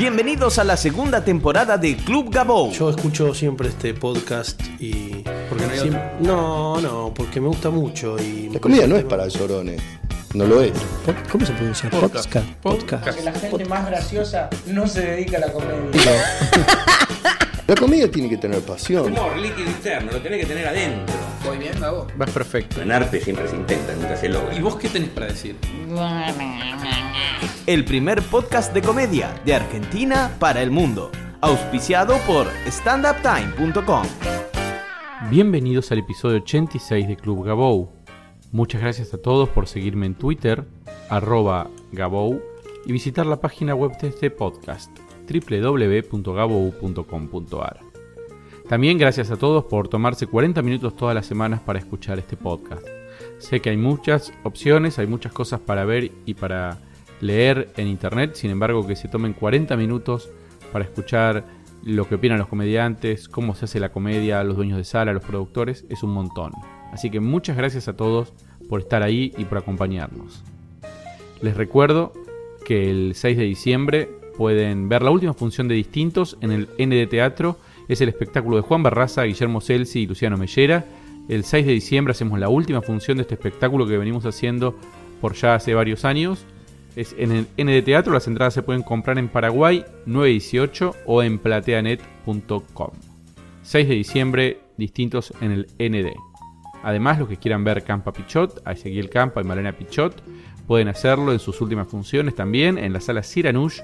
Bienvenidos a la segunda temporada de Club Gabou. Yo escucho siempre este podcast y. Porque no hay Siem- otro. no, no, porque me gusta mucho y. La comida no es para llorones. No lo es. ¿Cómo se pronuncia? Podcast. Podcast. Podcast. Que la gente más graciosa no se dedica a la comedia. La comida tiene que tener pasión. Humor líquido interno, lo tenés que tener adentro. Voy bien, Gabo. Vas perfecto. En arte siempre se intenta, nunca se logra. ¿Y vos qué tenés para decir? El primer podcast de comedia de Argentina para el mundo. Auspiciado por standuptime.com. Bienvenidos al episodio 86 de Club Gabou. Muchas gracias a todos por seguirme en Twitter, arroba Gabou, y visitar la página web de este podcast, www.gabou.com.ar. También gracias a todos por tomarse 40 minutos todas las semanas para escuchar este podcast. Sé que hay muchas opciones, hay muchas cosas para ver y para leer en internet, sin embargo que se tomen 40 minutos para escuchar lo que opinan los comediantes, cómo se hace la comedia, los dueños de sala, los productores, es un montón. Así que muchas gracias a todos por estar ahí y por acompañarnos. Les recuerdo que el 6 de diciembre pueden ver la última función de Distintos en el N de Teatro. Es el espectáculo de Juan Barraza, Guillermo Celsi y Luciano Mellera. El 6 de diciembre hacemos la última función de este espectáculo que venimos haciendo por ya hace varios años. Es en el N de Teatro, las entradas se pueden comprar en Paraguay 918 o en plateanet.com. 6 de diciembre, distintos en el ND. Además, los que quieran ver Campa Pichot, a Campa y Malena Pichot, pueden hacerlo en sus últimas funciones también en la sala Siranush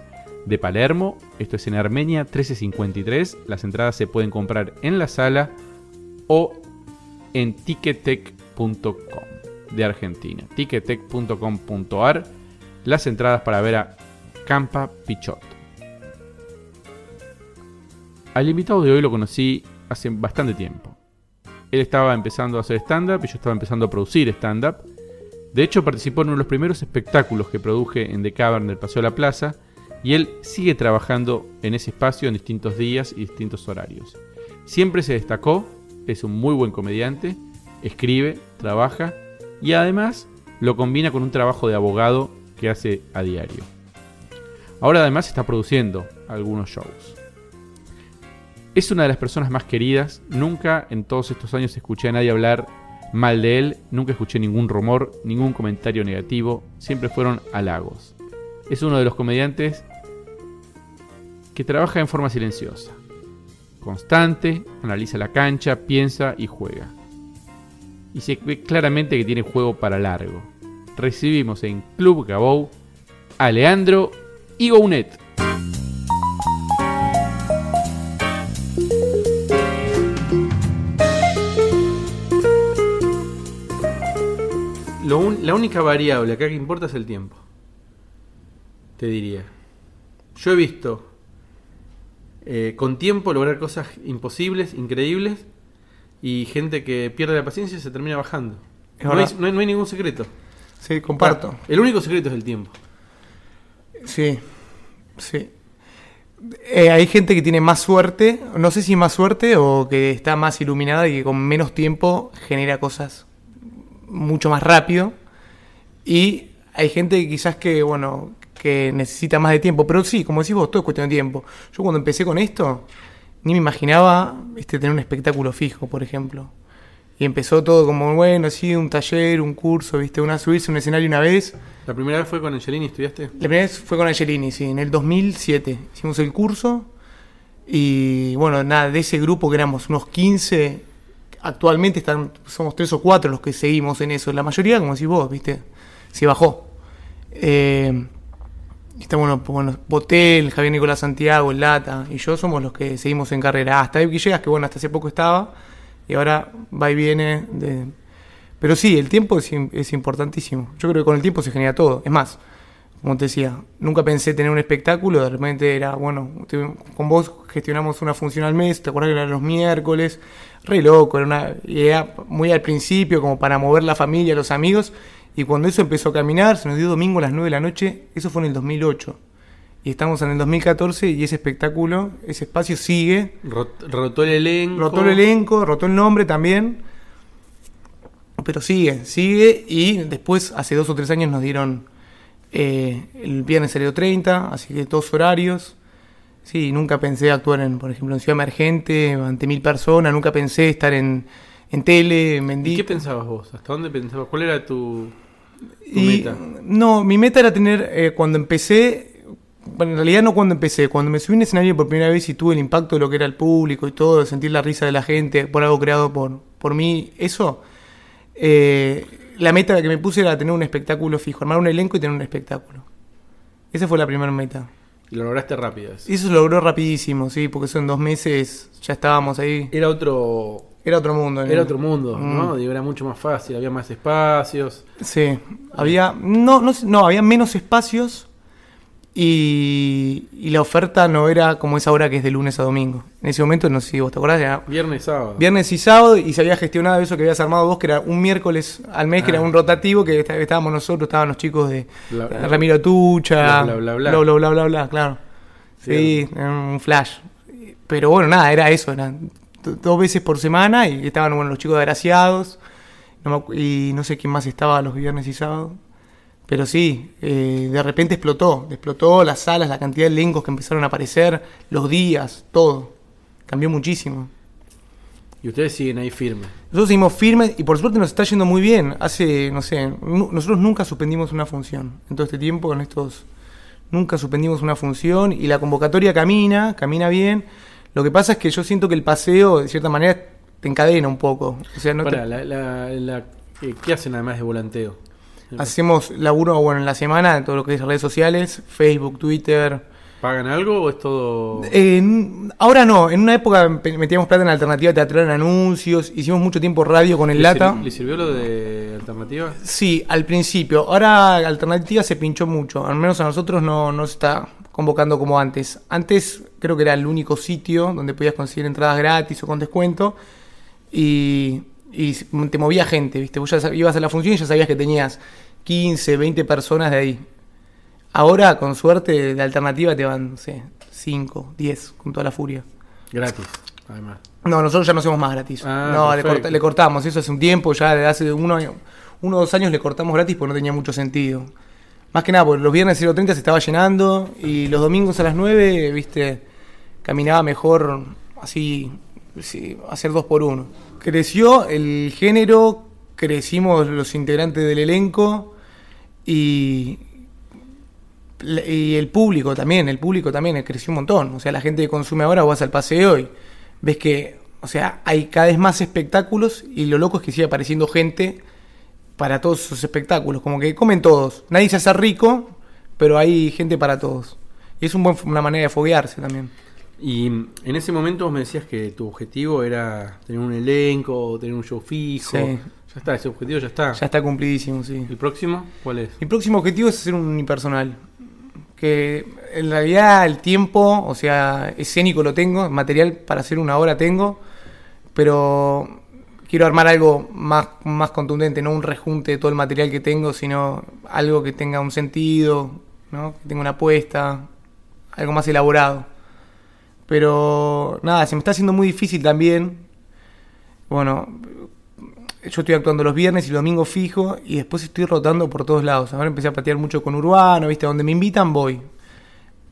de Palermo. Esto es en Armenia 1353. Las entradas se pueden comprar en la sala o en ticketek.com de Argentina. ticketek.com.ar. Las entradas para ver a Campa Pichot. Al invitado de hoy lo conocí hace bastante tiempo. Él estaba empezando a hacer stand-up y yo estaba empezando a producir stand-up. De hecho, participó en uno de los primeros espectáculos que produje en The Cavern del Paseo de la Plaza y él sigue trabajando en ese espacio en distintos días y distintos horarios. Siempre se destacó, es un muy buen comediante, escribe, trabaja y además lo combina con un trabajo de abogado que hace a diario. Ahora además está produciendo algunos shows. Es una de las personas más queridas. Nunca en todos estos años escuché a nadie hablar mal de él. Nunca escuché ningún rumor, ningún comentario negativo. Siempre fueron halagos. Es uno de los comediantes que trabaja en forma silenciosa. Constante, analiza la cancha, piensa y juega. Y se ve claramente que tiene juego para largo. Recibimos en Club Gabou a Leandro Igounet. Lo un- la única variable acá que importa es el tiempo. Te diría. Yo he visto eh, con tiempo lograr cosas imposibles, increíbles, y gente que pierde la paciencia y se termina bajando. Es No hay, verdad. no hay- no hay ningún secreto. Sí, comparto. El único secreto es el tiempo. Sí, sí. Eh, hay gente que tiene más suerte, no sé si más suerte o que está más iluminada y que con menos tiempo genera cosas mucho más rápido. Y hay gente que quizás que, bueno, que necesita más de tiempo. Pero sí, como decís vos, todo es cuestión de tiempo. Yo cuando empecé con esto, ni me imaginaba este, tener un espectáculo fijo, por ejemplo. Y empezó todo como, bueno, sí, un taller, un curso, viste, una subirse a un escenario una vez. La primera vez fue con Angelini, ¿estudiaste? La primera vez fue con Angelini, sí, en el 2007. Hicimos el curso y bueno, nada, de ese grupo que éramos unos 15, actualmente están, somos tres o cuatro los que seguimos en eso. La mayoría, como decís vos, viste, se bajó. Eh, está bueno, Botel, Javier Nicolás Santiago, Lata y yo somos los que seguimos en carrera. Hasta Eve Villegas, que bueno, hasta hace poco estaba y ahora va y viene. De... Pero sí, el tiempo es, es importantísimo. Yo creo que con el tiempo se genera todo. Es más, como te decía, nunca pensé tener un espectáculo, de repente era, bueno, con vos gestionamos una función al mes, te acuerdas que eran los miércoles, re loco, era una idea muy al principio, como para mover la familia, los amigos, y cuando eso empezó a caminar, se nos dio domingo a las 9 de la noche, eso fue en el 2008, y estamos en el 2014 y ese espectáculo, ese espacio sigue, Rot- rotó el elenco. rotó el elenco, rotó el nombre también, pero sigue, sigue, y después, hace dos o tres años nos dieron... Eh, el viernes salió 30, así que todos horarios. Sí, nunca pensé actuar en, por ejemplo, en Ciudad Emergente, ante mil personas, nunca pensé estar en, en tele, en ¿Y Bendito. qué pensabas vos? ¿Hasta dónde pensabas? ¿Cuál era tu, tu Y, meta? No, mi meta era tener, eh, cuando empecé, bueno, en realidad no cuando empecé, cuando me subí en escenario por primera vez y tuve el impacto de lo que era el público y todo, de sentir la risa de la gente por algo creado por, por mí, eso, eh, la meta que me puse era tener un espectáculo fijo, armar un elenco y tener un espectáculo. Esa fue la primera meta. Y lo lograste rápido. eso. Eso se logró rapidísimo, sí, porque eso en dos meses ya estábamos ahí. Era otro Era otro mundo. ¿no? era otro mundo, ¿no? Mm. Digo, era mucho más fácil, había más espacios. Sí, había no, no, no, había menos espacios y, y la oferta no era como es ahora que es de lunes a domingo. En ese momento, no sé si vos te acordás, era Viernes, sábado. viernes y sábado y se había gestionado eso que habías armado vos, que era un miércoles al mes, que Ah. era un rotativo, que está- estábamos nosotros, estaban los chicos de Bla- Ramiro Tucha, Bla, bla, bla, bla. bla, bla, bla, claro. Sí, era un flash. Pero bueno, nada, era eso, eran dos veces por semana y estaban bueno, los chicos de Agraciados no me y no sé quién más estaba los viernes y sábados. Pero sí, eh, de repente explotó, explotó las salas, la cantidad de elencos que empezaron a aparecer, los días, todo. Cambió muchísimo. Y ustedes siguen ahí firmes. Nosotros seguimos firmes y por suerte nos está yendo muy bien. Hace, no sé, nosotros nunca suspendimos una función. En todo este tiempo, en estos. Nunca suspendimos una función y la convocatoria camina, camina bien. Lo que pasa es que yo siento que el paseo, de cierta manera, te encadena un poco. O sea, no te- la, la- la- eh, ¿qué hacen además de volanteo? hacemos laburo bueno, en la semana, en todo lo que es redes sociales, Facebook, Twitter. ¿Pagan algo o es todo...? Ahora no, en una época metíamos plata en alternativa teatral en anuncios, hicimos mucho tiempo radio con el ¿Le Lata. ¿Le sirvió lo de alternativa? Sí, al principio. Ahora Alternativa se pinchó mucho. Al menos a nosotros no nos está convocando como antes. Antes creo que era el único sitio donde podías conseguir entradas gratis o con descuento. Y, y te movía gente, ¿viste? Vos ya ibas a la función y ya sabías que tenías 15, 20 personas de ahí. Ahora, con suerte, de Alternativa te van, no sé, 5, 10, con toda la furia. Gratis, además. No, nosotros ya no hacemos más gratis. Ah, no, le, corta- le cortamos, eso hace un tiempo, ya desde hace uno, uno o dos años le cortamos gratis porque no tenía mucho sentido. Más que nada, porque los viernes 0.30 se estaba llenando y los domingos a las 9, viste, caminaba mejor así, sí, hacer dos por uno. Creció el género, crecimos los integrantes del elenco y, y el público también, el público también creció un montón. O sea, la gente que consume ahora, vas al paseo y ves que, o sea, hay cada vez más espectáculos y lo loco es que sigue apareciendo gente para todos esos espectáculos. Como que comen todos. Nadie se hace rico, pero hay gente para todos. Y es un buen, una manera de foguearse también. Y mm, en ese momento vos me decías que tu objetivo era tener un elenco, tener un show fijo. Sí. Ya está, ese objetivo ya está. Ya está cumplidísimo, sí. ¿El próximo cuál es? Mi próximo objetivo es hacer un unipersonal. Que en realidad el tiempo, o sea, escénico lo tengo, material para hacer una hora tengo, pero quiero armar algo más, más contundente, no un rejunte de todo el material que tengo, sino algo que tenga un sentido, ¿no? que tenga una apuesta, algo más elaborado. Pero nada, se me está haciendo muy difícil también. Bueno, yo estoy actuando los viernes y los domingos fijo y después estoy rotando por todos lados. Ahora empecé a patear mucho con Urbano, ¿viste? Donde me invitan voy.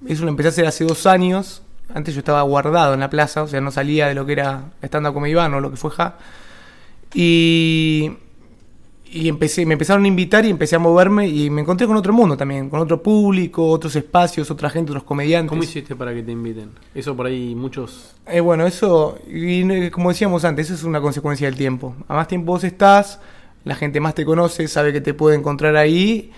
Eso lo empecé a hacer hace dos años. Antes yo estaba guardado en la plaza, o sea, no salía de lo que era stand-up con Iván o lo que fue Ja. Y, y empecé, me empezaron a invitar y empecé a moverme y me encontré con otro mundo también, con otro público, otros espacios, otra gente, otros comediantes. ¿Cómo hiciste para que te inviten? Eso por ahí muchos... Eh, bueno, eso, y no- como decíamos antes, eso es una consecuencia del tiempo. A más tiempo vos estás, la gente más te conoce, sabe que te puede encontrar ahí.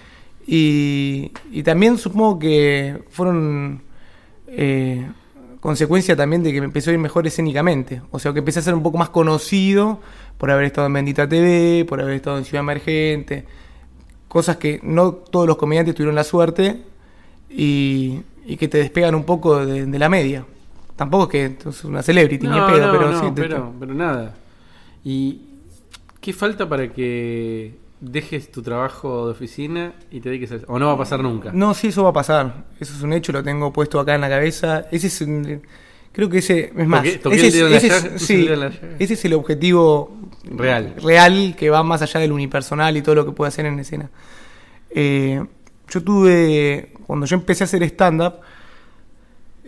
Y, y también supongo que fueron eh, consecuencia también de que me empezó a ir mejor escénicamente. O sea, que empecé a ser un poco más conocido por haber estado en Bendita TV, por haber estado en Ciudad Emergente. Cosas que no todos los comediantes tuvieron la suerte y, y que te despegan un poco de, de la media. Tampoco es que sos una celebrity, ni No, de pedo, no, pero no, sí. te- pero, pero nada. ¿Y qué falta para que dejes tu trabajo de oficina y te dediques a eso? ¿O no va a pasar nunca? No, sí, eso va a pasar. Eso es un hecho, lo tengo puesto acá en la cabeza. Ese es un- creo que ese, es más, Toqué- ese, el es, ese es- sí, el ese es el objetivo Real. real que va más allá del unipersonal y todo lo que puede hacer en escena. Eh, yo tuve, cuando yo empecé a hacer stand-up,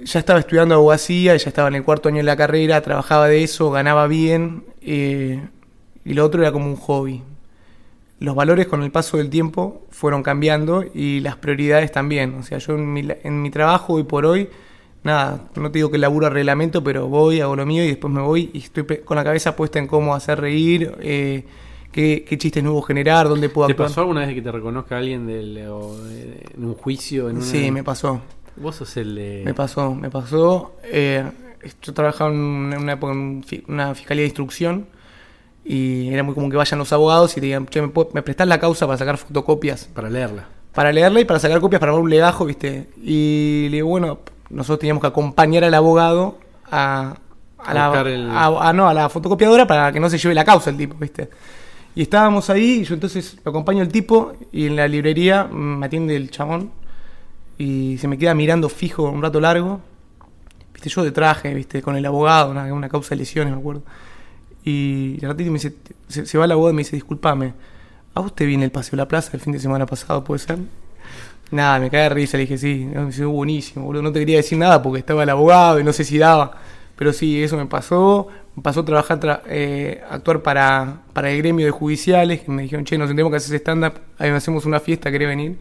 ya estaba estudiando abogacía, ya estaba en el cuarto año de la carrera, trabajaba de eso, ganaba bien, eh, y lo otro era como un hobby. Los valores con el paso del tiempo fueron cambiando y las prioridades también. O sea, yo en mi, en mi trabajo hoy por hoy, nada, no te digo que laburo a reglamento, pero voy, hago lo mío y después me voy y estoy con la cabeza puesta en cómo hacer reír, eh, qué, qué chistes nuevos generar, dónde puedo ¿Te actuar. pasó alguna vez que te reconozca alguien del, o, en un juicio? En una... Sí, me pasó. Vos sos el de... Me pasó, me pasó. eh, yo trabajaba en una época en una fiscalía de instrucción y era muy común que vayan los abogados y te digan, che, ¿me, puedo- me prestás la causa para sacar fotocopias? Para leerla. Para leerla y para sacar copias para dar un legajo, ¿viste? Y le digo, bueno, nosotros teníamos que acompañar al abogado a, a, la, el- a- a- no, a la fotocopiadora para que no se lleve la causa el tipo, ¿viste? Y estábamos ahí y yo entonces lo acompaño al tipo y en la librería me atiende el chabón y se me queda mirando fijo un rato largo. Viste, yo de traje, viste, con el abogado, una, una causa de lesiones, me acuerdo. Y al ratito me dice, se, se va el abogado y me dice, discúlpame, ¿a usted viene el Paseo de la Plaza el fin de semana pasado, puede ser? Nada, me cae de risa, le dije, sí, me buenísimo, boludo, no te quería decir nada porque estaba el abogado y no sé si daba. Pero sí, eso me pasó, me pasó a trabajar, tra- eh, actuar para, para el gremio de judiciales, que me dijeron, che, nos tenemos que hacer stand-up, ahí hacemos una fiesta, ¿querés venir?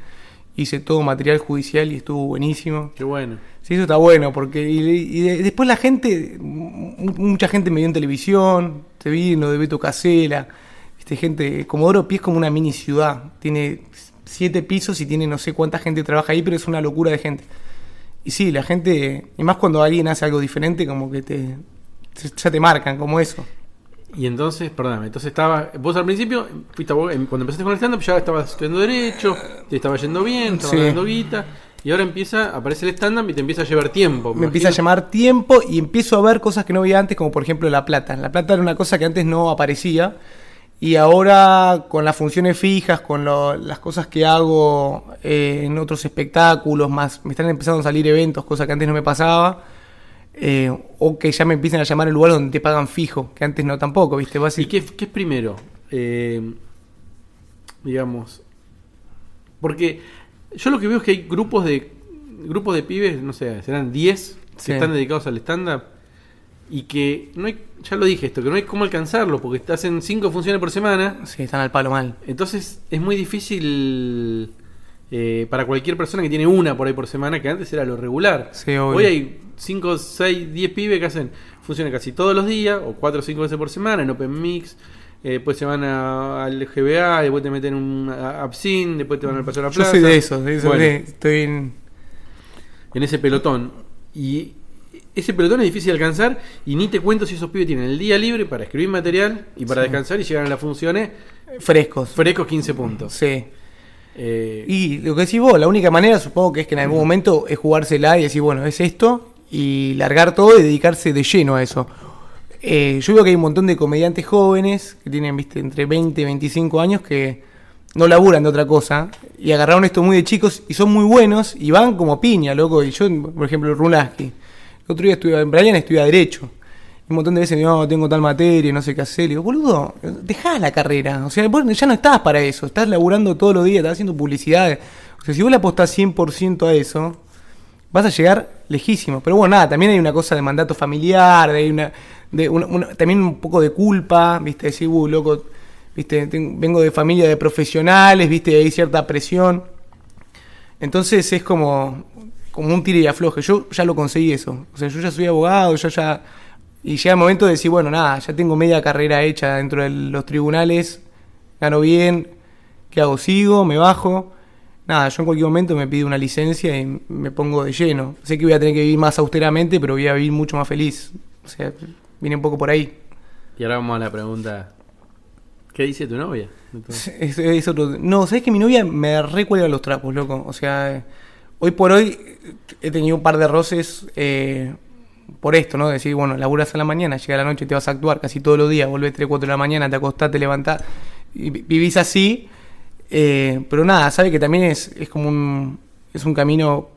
Hice todo material judicial y estuvo buenísimo. Qué bueno. Sí, eso está bueno, porque y, y de- después la gente, mu- mucha gente me vio en televisión, te vi en lo de Beto Casela, viste, gente, Comodoro Pi es como una mini ciudad, tiene siete pisos y tiene no sé cuánta gente trabaja ahí, pero es una locura de gente. Y sí, la gente, y más cuando alguien hace algo diferente, como que te, ya te marcan, como eso. Y entonces, perdóname, entonces estaba, vos al principio, fuiste cuando empezaste con el stand-up ya estabas estudiando derecho, te estaba yendo bien, estabas Sí. dando guita, y ahora empieza, aparece el stand-up y te empieza a llevar tiempo. me empieza a llamar tiempo y empiezo a ver cosas que no veía antes, como por ejemplo La Plata. La Plata era una cosa que antes no aparecía y ahora con las funciones fijas, con lo- las cosas que hago eh, en otros espectáculos, más me están empezando a salir eventos, cosas que antes no me pasaba. eh, o que ya me empiezan a llamar el lugar donde te pagan fijo, que antes no tampoco, ¿viste? Vas ¿Y qué, qué es primero? Eh, digamos. Porque yo lo que veo es que hay grupos de grupos de pibes, no sé, serán 10 que Sí. están dedicados al stand-up y que no hay, ya lo dije esto, que no hay cómo alcanzarlo porque te hacen 5 funciones por semana. Sí, están al palo mal. Entonces es muy difícil eh, para cualquier persona que tiene una por ahí por semana, que antes era lo regular. Sí. Hoy hay 5, 6, 10 pibes que hacen funciones casi todos los días, o 4 o 5 veces por semana, en Open Mix. eh, después se van a- al GBA, después te meten un Absin, después te van al Paseo de la Yo Plaza. soy de eso, de eso Bueno, de- estoy en... en ese pelotón. Y ese pelotón es difícil de alcanzar y ni te cuento si esos pibes tienen el día libre para escribir material y para Sí. descansar y llegan a las funciones frescos. frescos 15 puntos. Sí. Eh, Y lo que decís vos, la única manera supongo que es que en algún momento es jugársela y decir, bueno, es esto, y largar todo y dedicarse de lleno a eso. Eh, yo veo que hay un montón de comediantes jóvenes que tienen, viste, entre 20 y 25 años que no laburan de otra cosa y agarraron esto muy de chicos y son muy buenos y van como piña, loco. Y yo, por ejemplo, Runaski, el otro día estuve, Brian estudia Derecho. Y un montón de veces me no, tengo tal materia, no sé qué hacer. Le digo, boludo, dejá la carrera. O sea, vos ya no estás para eso. Estás laburando todos los días, estás haciendo publicidades. O sea, si vos le apostás 100% a eso, vas a llegar lejísimo. Pero bueno, nada, también hay una cosa de mandato familiar, también un poco de culpa, ¿viste? Decir, uh, loco, ¿viste? Vengo de familia de profesionales, ¿viste? Hay cierta presión. Entonces es como, como un tire y afloje. Yo ya lo conseguí eso. O sea, yo ya soy abogado, yo ya... Y llega el momento de decir, bueno, nada, ya tengo media carrera hecha dentro de los tribunales, gano bien, ¿qué hago? Sigo, me bajo. Nada, yo en cualquier momento me pido una licencia y me pongo de lleno. Sé que voy a tener que vivir más austeramente, pero voy a vivir mucho más feliz. O sea, viene un poco por ahí. Y ahora vamos a la pregunta. ¿Qué dice tu novia? Es, es otro- No, ¿sabes que mi novia me recuelga los trapos, loco? O sea, hoy por hoy he tenido un par de roces eh, por esto, ¿no? Decir, bueno, laburas a la mañana, llega la noche, te vas a actuar casi todos los días, volvés 3, 4 de la mañana, te acostás, te levantás, y vi- vivís así. eh, pero nada, sabe que también es, es como un, es un camino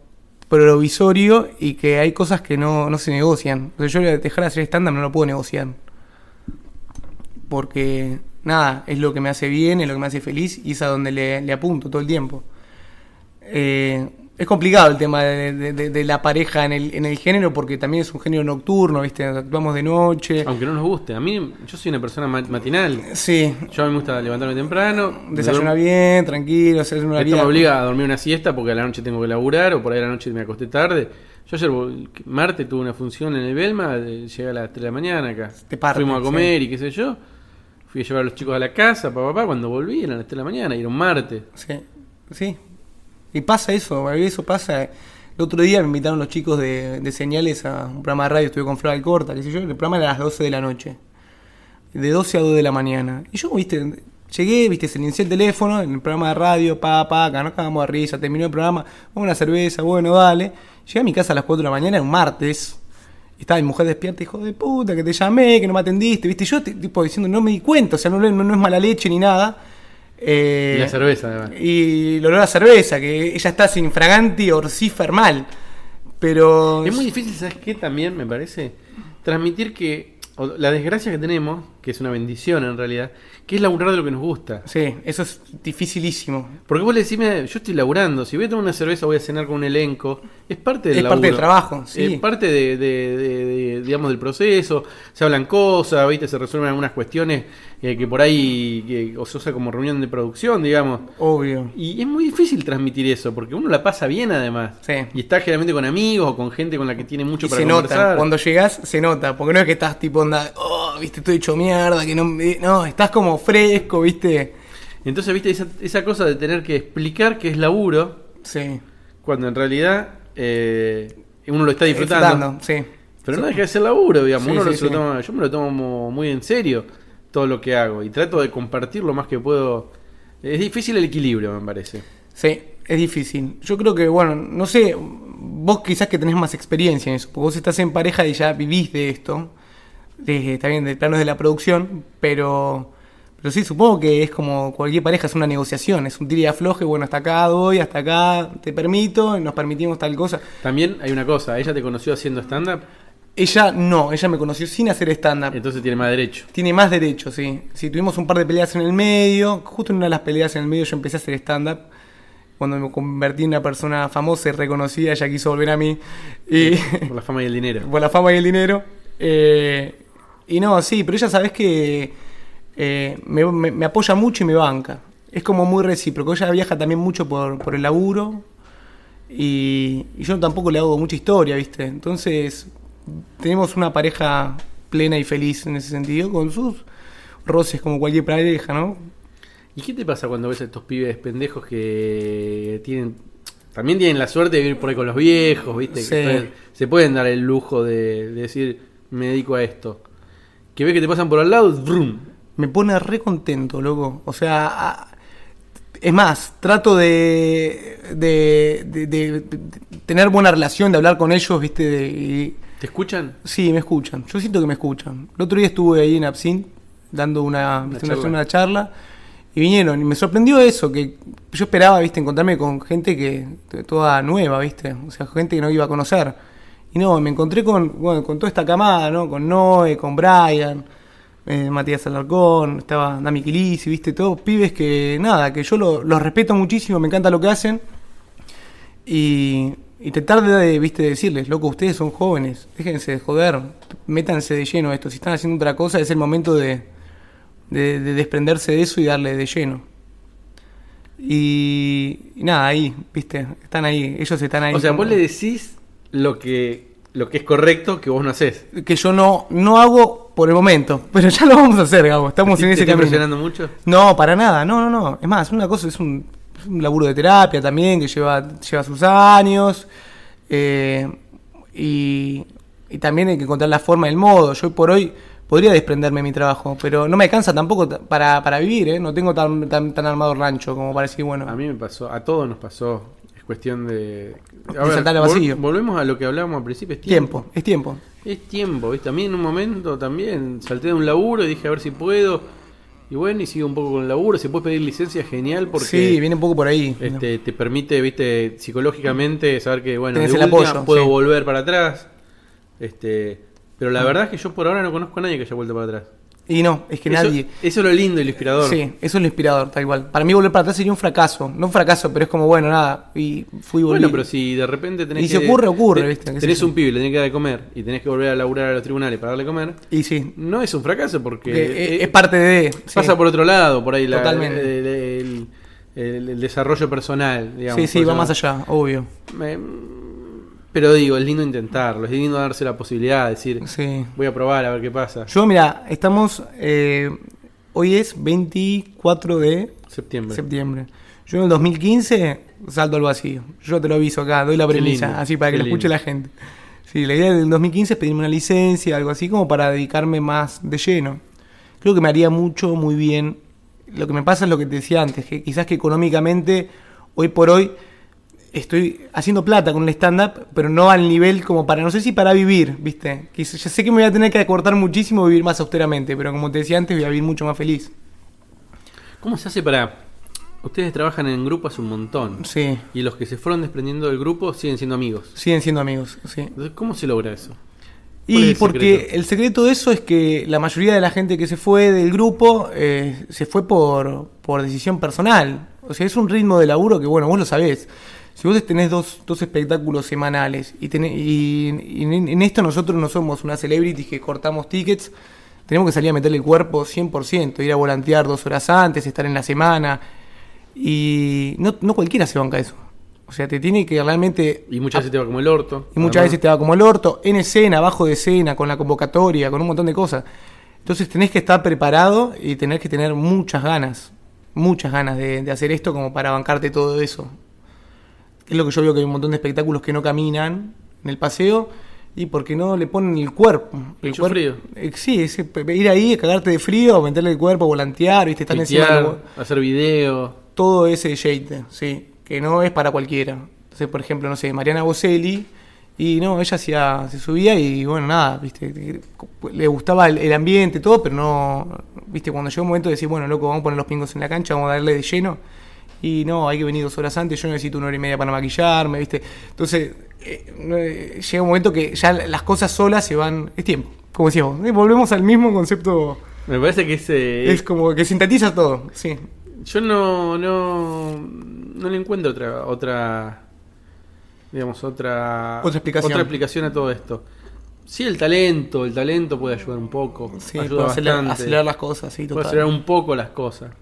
provisorio y que hay cosas que no, no se negocian. O sea, yo dejar de hacer estándar no lo puedo negociar porque nada, es lo que me hace bien, es lo que me hace feliz y es a donde le, le apunto todo el tiempo. Eh, Es complicado el tema de, de- de- de la pareja en el, en el género porque también es un género nocturno, ¿viste? Actuamos de noche. Aunque no nos guste. A mí, yo soy una persona ma- matinal. Sí, Yo a mí me gusta levantarme temprano. desayuna me duermo- bien, tranquilo, hacer una Esto vida. me obliga a dormir una siesta porque a la noche tengo que laburar o por ahí a la noche me acosté tarde. Yo ayer, martes, tuve una función en el Belma, eh, llegué a las 3 de la mañana acá. Te parten, Fuimos a comer y qué sé yo. Fui a llevar a los chicos a la casa, papá, papá. Cuando volví eran las 3 de la mañana y era un martes. Sí, sí. Y pasa eso, eso pasa. El otro día me invitaron los chicos de, de señales a un programa de radio, estuve con Flora Corta, qué sé yo, el programa era a las 12 de la noche. De 12 a 2 de la mañana. Y yo, viste, llegué, viste, se inicié el teléfono en el programa de radio, pa, pa, acá nos cagamos de risa, terminó el programa, una cerveza, bueno, dale. Llegué a mi casa a las 4 de la mañana, un martes. Y estaba mi mujer despierta, hijo de puta, que te llamé, que no me atendiste, viste. Yo, tipo, diciendo, no me di cuenta, o sea, no, no, no es mala leche ni nada. Eh, Y la cerveza, además. y el olor a cerveza, que ella está sin fraganti orcifer mal. Pero. Es muy difícil, ¿sabes qué? También me parece transmitir que o la desgracia que tenemos, que es una bendición en realidad, que es laburar de lo que nos gusta. Sí, eso es dificilísimo. Porque vos le decís, "Mira, yo estoy laburando, si voy a tomar una cerveza voy a cenar con un elenco, es parte del Es parte del trabajo, sí. Es parte de, de- de- de, digamos, del proceso, se hablan cosas, ¿viste? se resuelven algunas cuestiones eh, que por ahí, que, o se usa como reunión de producción, digamos. Obvio. Y es muy difícil transmitir eso, porque uno la pasa bien además. Sí. Y está generalmente con amigos o con gente con la que tiene mucho Y para se conversar. nota, cuando llegás se nota, porque no es que estás tipo onda, oh, viste, estoy hecho mierda, que no me... No, estás como fresco, viste. Entonces, viste, esa, esa cosa de tener que explicar que es laburo, Sí. cuando en realidad eh, uno lo está disfrutando. sí. Pero no deja de ser laburo, digamos. Sí, Uno sí, lo- sí. toma- yo me lo tomo muy en serio todo lo que hago y trato de compartir lo más que puedo. Es difícil el equilibrio, me parece. Sí, es difícil. Yo creo que, bueno, no sé, vos quizás que tenés más experiencia en eso, porque vos estás en pareja y ya vivís de esto, de, también de planos de la producción, pero, pero sí, supongo que es como cualquier pareja, es una negociación, es un tira y afloje, bueno, hasta acá doy, hasta acá te permito, nos permitimos tal cosa. También hay una cosa, ella te conoció haciendo stand-up, Ella no, ella me conoció sin hacer stand-up. entonces tiene más derecho. Tiene más derechos, sí. Sí, tuvimos un par de peleas en el medio. Justo en una de las peleas en el medio yo empecé a hacer stand-up. Cuando me convertí en una persona famosa y reconocida, ella quiso volver a mí. Y Por la fama y el dinero. por la fama y el dinero. Eh, y no, sí, pero ella sabes que eh, me, me- me apoya mucho y me banca. Es como muy recíproco. Ella viaja también mucho por, por el laburo. Y, y yo tampoco le hago mucha historia, ¿viste? Entonces, tenemos una pareja plena y feliz en ese sentido, con sus roces como cualquier pareja, ¿no? ¿Y qué te pasa cuando ves a estos pibes pendejos que tienen también tienen la suerte de vivir por ahí con los viejos, ¿viste? Sí. Que se pueden dar el lujo de, de decir, me dedico a esto. Que ves que te pasan por al lado, ¡vrum! Me pone re contento, loco. O sea, a- es más, trato de, de, de- de- de tener buena relación, de hablar con ellos, ¿viste? De- y- ¿Te escuchan? sí, me escuchan. Yo siento que me escuchan. El otro día estuve ahí en Absint dando una, una, charla. una charla y vinieron y me sorprendió eso, que yo esperaba, ¿viste? Encontrarme con gente que toda nueva, ¿viste? O sea, gente que no iba a conocer. Y no, me encontré con, bueno, con toda esta camada, ¿no? Con Noé, con Brian, eh, Matías Alarcón, estaba Dami Kilisi, ¿viste? Todos pibes que, nada, que yo lo- los respeto muchísimo, me encanta lo que hacen. Y, y tratar de, viste, decirles, loco, ustedes son jóvenes, déjense de joder, métanse de lleno a esto. Si están haciendo otra cosa, es el momento de, de, de desprenderse de eso y darle de lleno. Y, y nada, ahí, viste, están ahí, ellos están ahí. O sea, vos le decís lo que, lo que es correcto que vos no haces. que yo no, no hago por el momento, pero ya lo vamos a hacer, Gabo. Estamos ¿Te- en te ese está camino. impresionando mucho? No, para nada, no, no, no. Es más, una cosa es un, es un laburo de terapia también que lleva, lleva sus años. eh, y, y también hay que encontrar la forma y el modo. Yo hoy por hoy podría desprenderme de mi trabajo, pero no me alcanza tampoco ta- para, para vivir, ¿eh? No tengo tan, tan, tan armado rancho como para decir, bueno. A mí me pasó, a todos nos pasó. Es cuestión de. A De saltar al vol- vacío. volvemos a lo que hablábamos al principio: es tiempo, tiempo. es tiempo. Es tiempo, ¿viste? A mí en un momento también salté de un laburo y dije a ver si puedo. Y bueno, y sigo un poco con el laburo. Si puedes pedir licencia, genial, porque sí, viene un poco por ahí. este, te permite, viste, psicológicamente saber que, bueno, Tenés de el última apoyo, puedo sí. volver para atrás. Este, pero la verdad es que yo por ahora no conozco a nadie que haya vuelto para atrás. Y no, es que Eso- nadie. Eso es lo lindo y lo inspirador. Sí, eso es lo inspirador, tal cual. Para mí volver para atrás sería un fracaso. No un fracaso, pero es como, bueno, nada. Y fui volví. Bueno, pero si de repente tenés Y que... si ocurre, ocurre, te- ¿viste? ¿Qué sé Tenés un pibe, le tenés que dar de comer y tenés que volver a laburar a los tribunales para darle de comer, Y sí, no es un fracaso porque... que- eh, eh, es parte de... sí. Pasa por otro lado, por ahí la- Totalmente. el, el- el- el desarrollo personal, digamos. Sí, sí, va más allá, obvio. Me- pero digo, es lindo intentarlo, es lindo darse la posibilidad de decir, Sí. voy a probar a ver qué pasa. Yo, mira, estamos... eh, hoy es 24 de Septiembre. septiembre. Yo en el 2015 salto al vacío. Yo te lo aviso acá, doy la premisa, así para que lo escuche la gente. Sí, la idea del 2015 es pedirme una licencia, algo así, como para dedicarme más de lleno. Creo que me haría mucho, muy bien. Lo que me pasa es lo que te decía antes, que quizás que económicamente, hoy por hoy, estoy haciendo plata con el stand-up, pero no al nivel como para, no sé si para vivir, ¿viste? Ya sé que me voy a tener que acortar muchísimo y vivir más austeramente, pero como te decía antes, voy a vivir mucho más feliz. ¿Cómo se hace para...? Ustedes trabajan en grupo hace un montón. Sí, Y los que se fueron desprendiendo del grupo siguen siendo amigos. siguen siendo amigos, sí. Entonces, ¿cómo se logra eso? ¿Cuál es Y el porque secreto? el secreto de eso es que la mayoría de la gente que se fue del grupo eh, se fue por, por decisión personal. O sea, es un ritmo de laburo que, bueno, vos lo sabés. Si vos tenés dos, dos espectáculos semanales y, tenés- y, y en, en esto nosotros no somos una celebrity que cortamos tickets, tenemos que salir a meterle el cuerpo 100%, ir a volantear dos horas antes, estar en la semana. Y no, no cualquiera se banca eso. O sea, te tiene que realmente Y muchas veces te va como el orto. y muchas Además, veces te va como el orto, en escena, abajo de escena, con la convocatoria, con un montón de cosas. Entonces tenés que estar preparado y tenés que tener muchas ganas, muchas ganas de, de hacer esto como para bancarte todo eso. Es lo que yo veo que hay un montón de espectáculos que no caminan en el paseo y porque no le ponen el cuerpo. El cuerpo frío. eh, sí, ese pe- ir ahí, cagarte de frío, meterle el cuerpo, volantear, ¿viste? Estar encima de hacer video. todo ese shade, sí, que no es para cualquiera. Entonces, por ejemplo, no sé, Mariana Boselli, y no, ella hacía, se subía y bueno, nada, viste, le gustaba el, el ambiente, todo, pero no, viste, cuando llegó un momento de decir, bueno, loco, vamos a poner los pingos en la cancha, vamos a darle de lleno, y no, hay que venir dos horas antes, yo necesito una hora y media para maquillarme, viste. Entonces, eh, eh, llega un momento que ya las cosas solas se van, es tiempo, como decíamos, eh, volvemos al mismo concepto, Me parece que ese... es como que sintetiza todo, sí. Yo no, no, no le encuentro otra, otra, digamos, otra, Otra explicación. otra explicación a todo esto. Sí, el talento, el talento puede ayudar un poco, Sí, ayuda puede acelerar, las cosas, sí, puede total. acelerar un poco las cosas.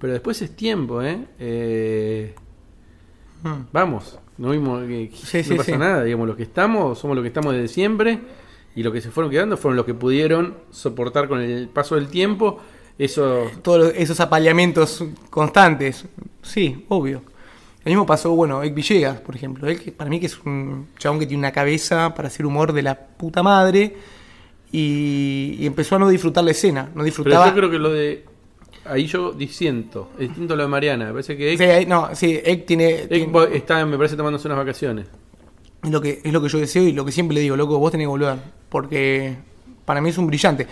Pero después es tiempo, ¿eh? Eh, Mm. vamos, no vimos Sí, no sí, pasa sí. nada, digamos, los que estamos, somos los que estamos desde siempre, y los que se fueron quedando fueron los que pudieron soportar con el paso del tiempo eso Todos esos apaleamientos constantes, sí, obvio. Lo mismo pasó, bueno, Ek Villegas, por ejemplo. Él, que para mí que es un chabón que tiene una cabeza para hacer humor de la puta madre y, y empezó a no disfrutar la escena. No Pero disfrutaba... yo creo que lo de. Ahí yo disiento. Es distinto a lo de Mariana. Me parece que Ek, Sí, ahí- no, sí, Ek tiene... Ek tiene- va- está, me parece, tomándose unas vacaciones. Es lo que es lo que yo deseo y lo que siempre le digo, loco, vos tenés que volver, porque para mí es un brillante.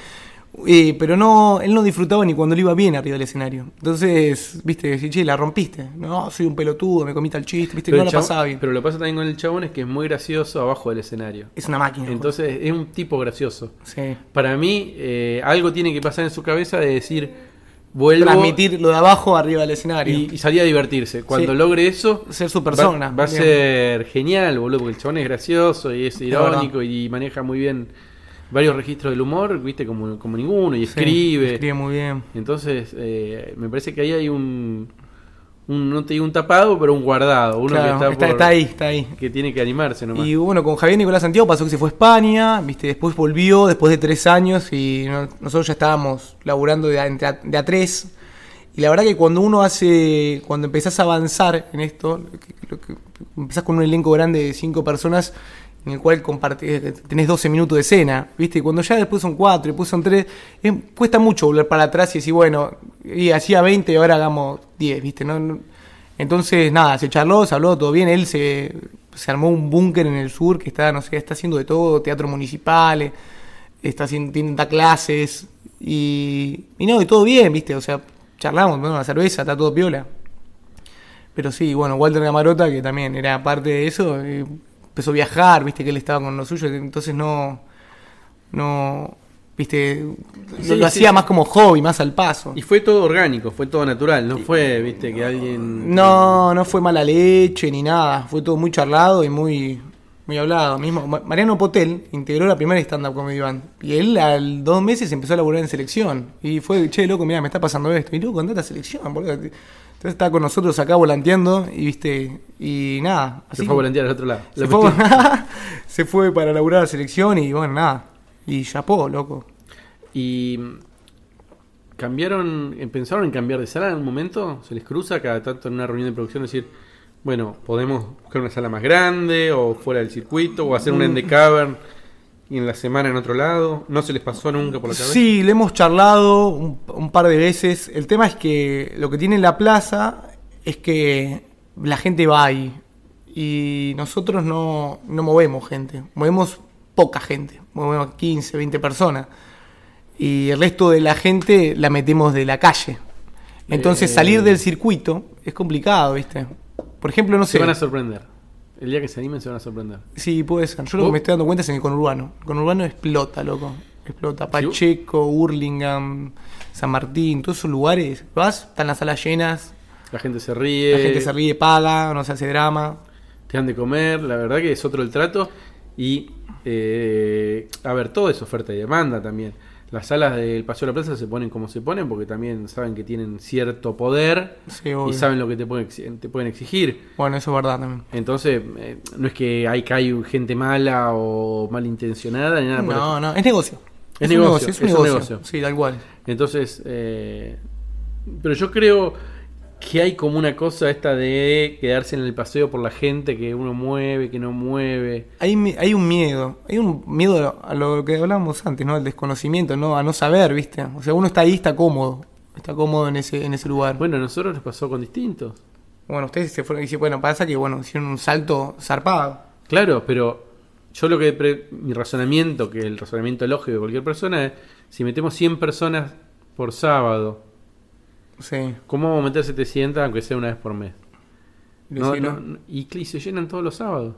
Eh, pero no, él no disfrutaba ni cuando le iba bien arriba del escenario. Entonces, viste, decís, che, la rompiste. No, soy un pelotudo, me comí tal chiste, viste, no el la chabón- pasaba bien. pero lo que pasa también con el chabón es que es muy gracioso abajo del escenario. es una máquina. Entonces es un tipo gracioso. sí. Para mí, eh, algo tiene que pasar en su cabeza de decir, vuelvo transmitir lo de abajo arriba del escenario. y, y salir a divertirse. Cuando Sí. logre eso, Ser su persona. va, a ser genial, boludo, porque el chabón es gracioso y es irónico y maneja muy bien varios registros del humor, viste, como, como ninguno, y Sí, escribe. escribe muy bien. Entonces, eh, me parece que ahí hay un, un, no te digo un tapado, pero un guardado. Uno Claro, que está, está, por- está ahí, está ahí. que tiene que animarse nomás. Y bueno, con Javier Nicolás Santiago pasó que se fue a España, viste, después volvió después de tres años y no- nosotros ya estábamos laburando de a, de tres. Y la verdad que cuando uno hace, cuando empezás a avanzar en esto, lo que- lo que- empezás con un elenco grande de cinco personas en el cual compartís, tenés 12 minutos de escena, viste, y cuando ya después son cuatro, después son tres, es- cuesta mucho volver para atrás y decir, bueno, y hacía 20 y ahora hagamos 10, viste, no, entonces, nada, se charló, se habló, todo bien. Él se, se armó un búnker en el sur que está, no sé, está haciendo de todo, teatro municipal, está haciendo, tiene, da clases y, y no, y todo bien, ¿viste? O sea, charlamos, tomamos una cerveza, está todo piola. Pero sí, bueno, Walter Camarota, que también era parte de eso, eh, empezó a viajar, ¿viste? Que él estaba con lo suyo, entonces no, no, viste, lo, Sí, lo sí, hacía sí. más como hobby, más al paso. Y fue todo orgánico, fue todo natural, no fue, viste, que alguien... No, no fue mala leche ni nada, fue todo muy charlado y muy, muy hablado. Mismo Ma- Mariano Potel integró la primera stand-up comedy band y él al dos meses empezó a laburar en selección y fue, che, loco, mira, me está pasando esto. Y loco, andate a selección, boludo. Entonces estaba con nosotros acá volanteando y viste, y nada. Se fue a volantear al otro lado. se, fue, se fue para laburar a selección y bueno, nada. Y chapó, loco. Y mm, cambiaron, pensaron en cambiar de sala en un momento, se les cruza cada tanto en una reunión de producción decir, bueno, podemos buscar una sala más grande o fuera del circuito o hacer un end the cavern y en la semana en otro lado. No se les pasó nunca por la cabeza. Sí, le hemos charlado un, un par de veces. El tema es que lo que tiene la plaza es que la gente va ahí y nosotros no, no movemos gente, movemos poca gente, movemos 15, 20 personas y el resto de la gente la metemos de la calle. Entonces Eh. salir del circuito es complicado, ¿viste? Por ejemplo, no Se sé. van a sorprender. El día que se animen se van a sorprender. Sí, puede ser. Yo lo que me estoy dando cuenta es en el conurbano. El conurbano explota, loco. Explota. Pacheco, Hurlingham, San Martín, todos esos lugares. Vas, están las salas llenas, La gente se ríe. la gente se ríe, paga, no se hace drama. te dan de comer, la verdad que es otro el trato. Y, eh, a ver, todo es oferta y demanda también. Las salas del Paseo de la Plaza se ponen como se ponen porque también saben que tienen cierto poder Sí, y saben lo que te pueden, te pueden exigir. Bueno, eso es verdad también. Entonces, eh, no es que hay, que hay gente mala o malintencionada ni nada por No, eso. no, es negocio. Es un negocio, es un es un negocio. negocio. Sí, tal cual. Entonces, eh, pero yo creo que hay como una cosa esta de quedarse en el paseo por la gente que uno mueve, que no mueve. Hay, hay un miedo, hay un miedo a lo que hablábamos antes, ¿no? Al desconocimiento, ¿no? A no saber, ¿viste? O sea, uno está ahí, está cómodo. Está cómodo en ese, en ese lugar. Bueno, a nosotros nos pasó con distintos. Bueno, ustedes se fueron y dicen, bueno, pasa que, bueno, hicieron un salto zarpado. Claro, pero yo lo que pre- mi razonamiento, que el razonamiento lógico de cualquier persona es, si metemos 100 personas por sábado, Sí. ¿cómo vamos a meter 700 aunque sea una vez por mes? No, y, se llenan todos los sábados.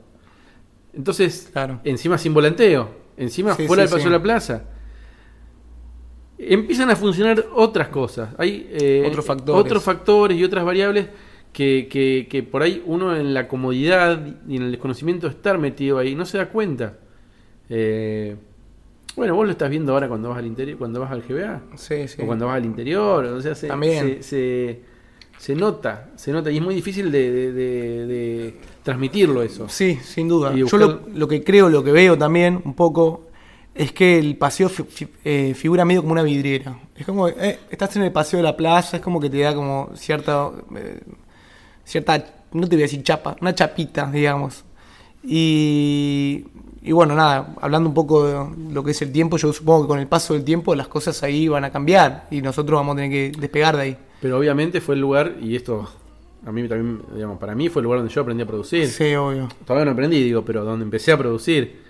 Entonces, Claro. encima sin volanteo, encima Sí, fuera sí, del paseo sí. de la plaza. Empiezan a funcionar otras cosas. Hay eh, Otros factores. otros factores y otras variables que, que, que por ahí uno en la comodidad y en el desconocimiento de estar metido ahí no se da cuenta. Eh, bueno, vos lo estás viendo ahora cuando vas al interior, cuando vas al GBA. Sí, sí. O cuando vas al interior, o sea, se, También. se, se, se nota, se nota y es muy difícil de, de- de- de transmitirlo eso. Sí, sin duda. Yo lo, lo que creo, lo que veo también un poco, es que el paseo fi- fi- eh, figura medio como una vidriera. Es como, eh, estás en el paseo de la plaza, es como que te da como cierta, eh, cierta, no te voy a decir chapa, una chapita, digamos. Y, y bueno, nada, hablando un poco de lo que es el tiempo, yo supongo que con el paso del tiempo las cosas ahí van a cambiar y nosotros vamos a tener que despegar de ahí. Pero obviamente fue el lugar, y esto a mí también, digamos, para mí fue el lugar donde yo aprendí a producir. Sí, obvio. Todavía no aprendí, digo, pero donde empecé a producir.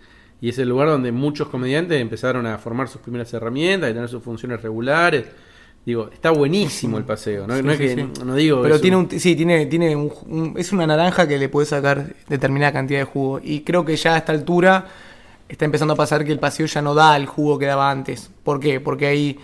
Y es el lugar donde muchos comediantes empezaron a formar sus primeras herramientas y tener sus funciones regulares. Digo, está buenísimo el paseo. No, Sí, no es sí, que, sí. no digo Pero eso. tiene un, sí, tiene, tiene un, un- es una naranja que le puede sacar determinada cantidad de jugo. Y creo que ya a esta altura está empezando a pasar que el paseo ya no da el jugo que daba antes. ¿Por qué? Porque hay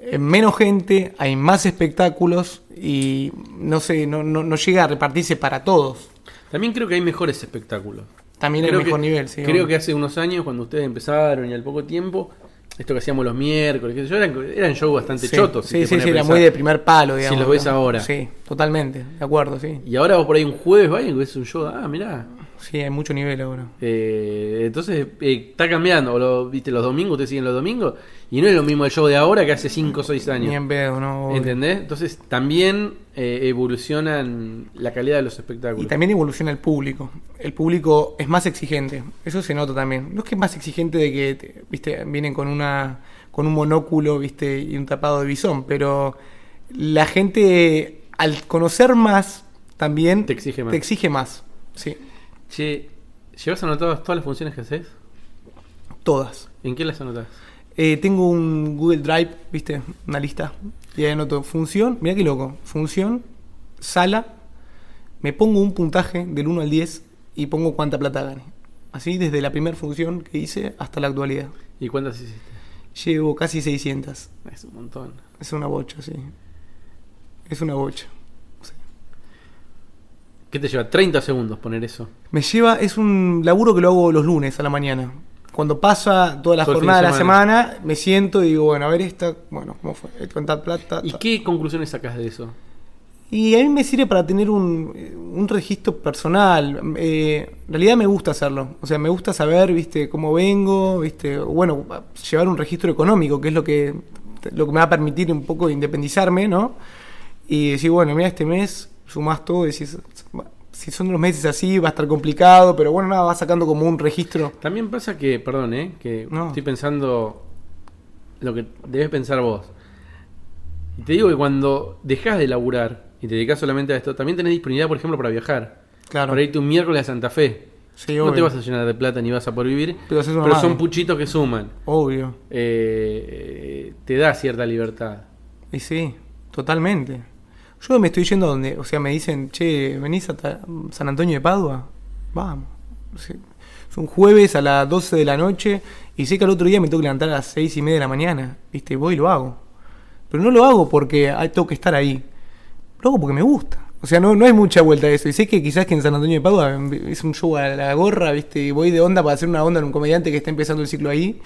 eh, menos gente, hay más espectáculos y no sé, no, no, no llega a repartirse para todos. También creo que hay mejores espectáculos. También hay Creo mejor que- nivel, sí. Creo que hace unos años, cuando ustedes empezaron y al poco tiempo, esto que hacíamos los miércoles, yo, eran, eran shows bastante Sí, chotos. si Sí, te sí, sí, era muy de primer palo, digamos. los ves ¿no? ahora. Sí, totalmente, de acuerdo, sí. Y ahora vos por ahí un jueves vas y ves un show, ah, mirá. Sí, hay mucho nivel ahora. Eh, entonces eh, está cambiando. O lo, viste, los domingos, ustedes siguen los domingos. Y no es lo mismo el show de ahora que hace 5 o 6 años. Ni en pedo, ¿no? obvio. ¿Entendés? Entonces también eh, evolucionan la calidad de los espectáculos. Y también evoluciona el público. El público es más exigente. Eso se nota también. No es que es más exigente de que, te- viste, vienen con una con un monóculo, viste, y un tapado de bisón, pero la gente al conocer más también Te exige más. Te exige más. Sí, Che, ¿llevas anotadas todas las funciones que haces? todas. ¿En qué las anotás? Eh, tengo un Google Drive, viste, una lista. Y ahí anoto función, mira qué loco. Función, sala, me pongo un puntaje del 1 al 10 y pongo cuánta plata gane. Así desde la primera función que hice hasta la actualidad. ¿Y cuántas hiciste? Llevo casi 600. Es un montón. Es una bocha, sí. Es una bocha. ¿Qué te lleva? 30 segundos poner eso. Me lleva, es un laburo que lo hago los lunes a la mañana. Cuando pasa toda la Todo jornada de de la semana, me siento y digo, bueno, a ver esta, bueno, ¿cómo fue? Cuánta plata. ¿Y ta. qué conclusiones sacas de eso? Y a mí me sirve para tener un, un registro personal. Eh, en realidad me gusta hacerlo. O sea, me gusta saber, viste, cómo vengo, viste, bueno, llevar un registro económico, que es lo que, lo que me va a permitir un poco independizarme, ¿no? Y decir, bueno, mira, este mes sumás todo, decís, si son los meses así, va a estar complicado, pero bueno, nada, vas sacando como un registro. También pasa que, perdón, ¿eh? que No. estoy pensando lo que debes pensar vos. Y te digo que cuando dejas de laburar y te dedicas solamente a esto, también tenés disponibilidad, por ejemplo, para viajar. Claro. Para irte un miércoles a Santa Fe. Sí, no obvio. te vas a llenar de plata ni vas a poder vivir, Pero son puchitos que suman. Obvio. Eh, te da cierta libertad. Y sí, totalmente. Yo me estoy yendo donde, o sea, me dicen, che, ¿venís a San Antonio de Padua? Vamos. Es un jueves a las 12 de la noche y sé que al otro día me tengo que levantar a las 6 y media de la mañana. ¿Viste? Voy y lo hago. Pero no lo hago porque ah, tengo que estar ahí. Lo hago porque me gusta. O sea, no, no hay mucha vuelta a eso. Y sé que quizás que en San Antonio de Padua es un show a la gorra, ¿viste? Y voy de onda para hacer una onda en un comediante que está empezando el ciclo ahí.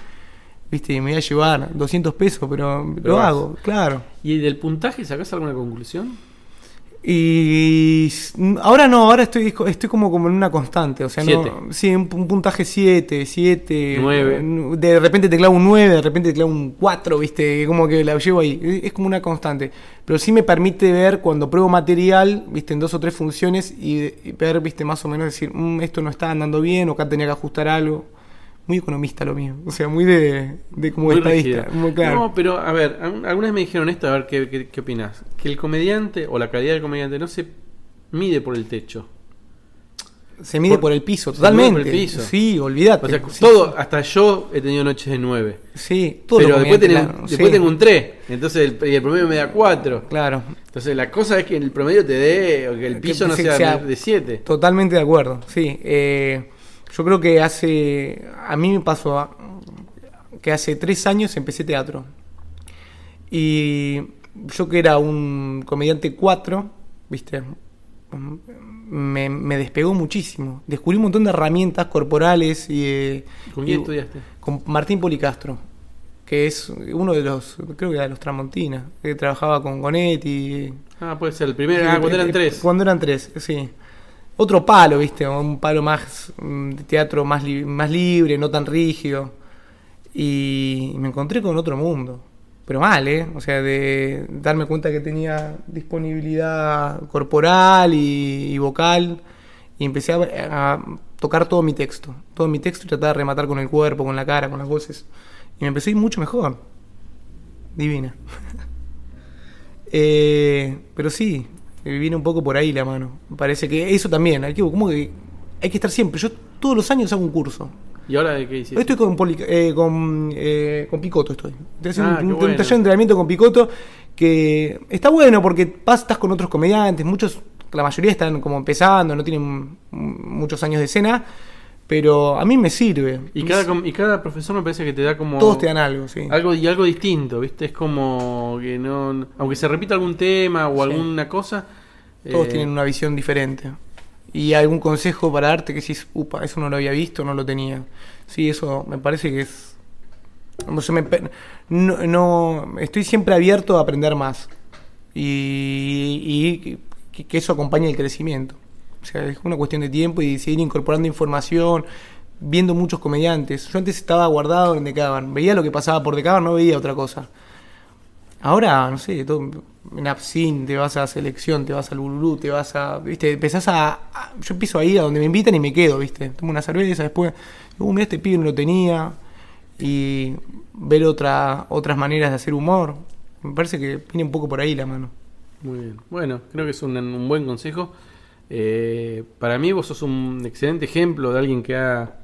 ¿Viste? Y me voy a llevar 200 pesos, pero, Pero lo vas. hago, claro. ¿Y del puntaje sacás alguna conclusión? Y s- ahora no, ahora estoy, estoy como, como en una constante. O sea, Siete. no, sí, un, un puntaje 7, 7. Nueve. De repente te clavo un 9, de repente te clavo un 4, ¿viste? Como que la llevo ahí. Es como una constante. Pero sí me permite ver cuando pruebo material, ¿viste? En dos o tres funciones y, y ver, ¿viste? Más o menos decir, "Mm, esto no está andando bien o acá tenía que ajustar algo. Muy economista lo mío. O sea, muy de, de como Muy estadista. Muy claro. No, pero a ver, al- algunas me dijeron esto, a ver qué, qué, qué opinas. Que el comediante o la calidad del comediante no se mide por el techo. se mide por- por, el piso, se mide totalmente. por el piso. Sí, olvídate. O sea, Sí, todo, hasta yo he tenido noches de 9. Sí, todo Pero después, tengo, claro, después sí. tengo un 3. Entonces el, y el promedio me da 4. Claro, Entonces la cosa es que el promedio te dé, o que el Que piso no sea- de 7. totalmente de acuerdo. Sí, eh, yo creo que hace. A mí me pasó a- que hace tres años empecé teatro. Y yo que era un comediante 4, ¿viste? Me, me despegó muchísimo. Descubrí un montón de herramientas corporales y. eh, ¿Con quién estudiaste? Con Martín Policastro, que es uno de los, creo que era de los Tramontina, que trabajaba con Gonetti. Ah, puede ser el primero. Ah, cuando eran 3. Cuando eran tres, sí. Otro palo, viste, un palo más mm, de teatro más, más libre, no tan rígido. Y me encontré con otro mundo. Pero mal, ¿eh? O sea, de darme cuenta que tenía disponibilidad corporal y, vocal. Y empecé a, tocar todo mi texto. Todo mi texto y tratar de rematar con el cuerpo, con la cara, con las voces. Y me empecé a ir mucho mejor. Divina. Eh, pero sí, viene un poco por ahí la mano. Me parece que eso también, hay que, como que hay que estar siempre. Yo todos los años hago un curso. ¿Y ahora de qué hiciste? Hoy estoy con, Poli- eh, con, eh, con Picoto, estoy. Estoy haciendo Ah, un, qué un bueno. taller de entrenamiento con Picoto que está bueno porque vas, estás con otros comediantes, muchos, la mayoría están como empezando, no tienen muchos años de escena, pero a mí me sirve. Y cada, y cada profesor me parece que te da como. Todos te dan algo, sí. Algo y algo distinto, ¿viste? Es como que no. Aunque se repita algún tema o Sí. alguna cosa. Todos eh, tienen una visión diferente. Y algún consejo para darte que decís, upa, eso no lo había visto, no lo tenía. Sí, eso me parece que es. Me no, no- estoy siempre abierto a aprender más. Y, que eso acompañe el crecimiento. O sea, es una cuestión de tiempo y seguir incorporando información, viendo muchos comediantes. Yo antes estaba guardado en Decaban, veía lo que pasaba por Decaban, no veía otra cosa. Ahora, no sé, todo, en Absin, te vas a selección, te vas al Bululú, te vas a. ¿Viste? Empezás a, a- Yo empiezo a ir a donde me invitan y me quedo, ¿viste? Tomo una cerveza, después. Uh, mira, este pibe no lo tenía. Y ver otra, otras maneras de hacer humor. Me parece que viene un poco por ahí la mano. Muy bien. Bueno, creo que es un, un buen consejo. Eh, para mí, vos sos un excelente ejemplo de alguien que ha.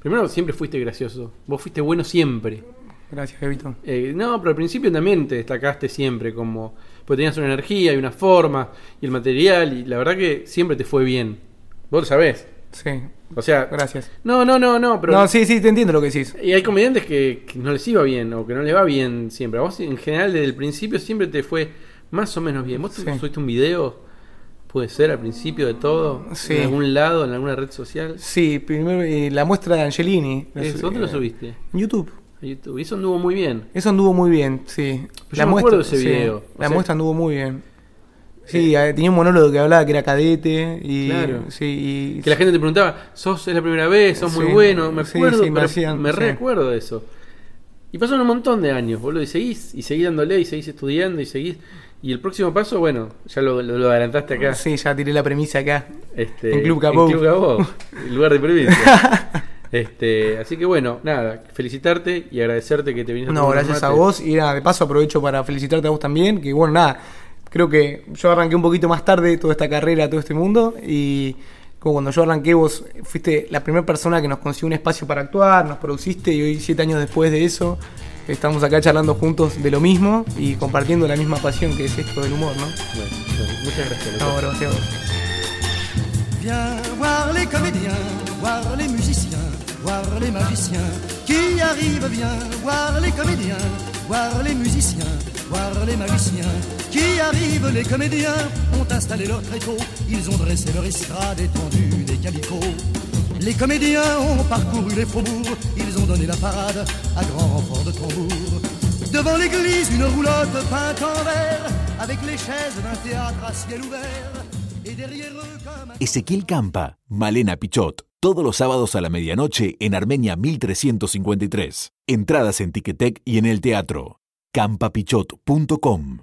Primero, siempre fuiste gracioso. Vos fuiste bueno siempre. Gracias, Evito. Eh, no, pero al principio también te destacaste siempre como... Porque tenías una energía y una forma y el material y la verdad que siempre te fue bien. Vos lo sabés. Sí, O sea, gracias. no, no, no, no, pero no, sí, sí, te entiendo lo que decís. y hay comediantes que, que no les iba bien o que no les va bien siempre. A vos en general desde el principio siempre te fue más o menos bien. Vos Sí. subiste un video, puede ser al principio de todo, Sí. en algún lado, en alguna red social. Sí, primero eh, la muestra de Angelini. Eso, ¿Dónde lo subiste? En YouTube. YouTube. Y eso anduvo muy bien. Eso anduvo muy bien, sí. yo me acuerdo de ese video. La sea- muestra anduvo muy bien. Sí, eh, tenía un monólogo que hablaba que era cadete y Claro. sí, y Que la gente te preguntaba, sos es la primera vez, sos muy bueno, me acuerdo, sí, me hacían- me sí. recuerdo de eso. Y pasaron un montón de años, boludo, y seguís, y seguís dándole, y seguís estudiando, y seguís. Y el próximo paso, bueno, ya lo, lo- lo adelantaste acá. Sí, ya tiré la premisa acá. Este, En Club Cabou. Club Cabou, el lugar de provincia. este, así que bueno, nada, felicitarte y agradecerte que te viniste No, gracias a vos. Y nada, de paso aprovecho para felicitarte a vos también. Que bueno, nada, creo que yo arranqué un poquito más tarde toda esta carrera, todo este mundo. Y como cuando yo arranqué, vos fuiste la primera persona que nos consiguió un espacio para actuar, nos produciste. Y hoy, siete años después de eso, estamos acá charlando juntos de lo mismo y compartiendo la misma pasión que es esto del humor, ¿no? Bueno, bueno, muchas gracias. No, gracias a vos. Viens voir les comédiens, voir les musiciens, voir les magiciens qui arrivent. Viens voir les comédiens, voir les musiciens, voir les magiciens qui arrivent. Les comédiens ont installé leur tréteau, ils ont dressé leur estrade étendue des calicots. Les comédiens ont parcouru les faubourgs, ils ont donné la parade à grand renfort de tambour. Devant l'église, une roulotte peinte en vert, avec les chaises d'un théâtre à ciel ouvert. Et derrière eux, Ezequiel Campa, Malena Pichot, todos los sábados a la medianoche en Armenia 1353. Entradas en Ticketek y en el teatro. campapichot.com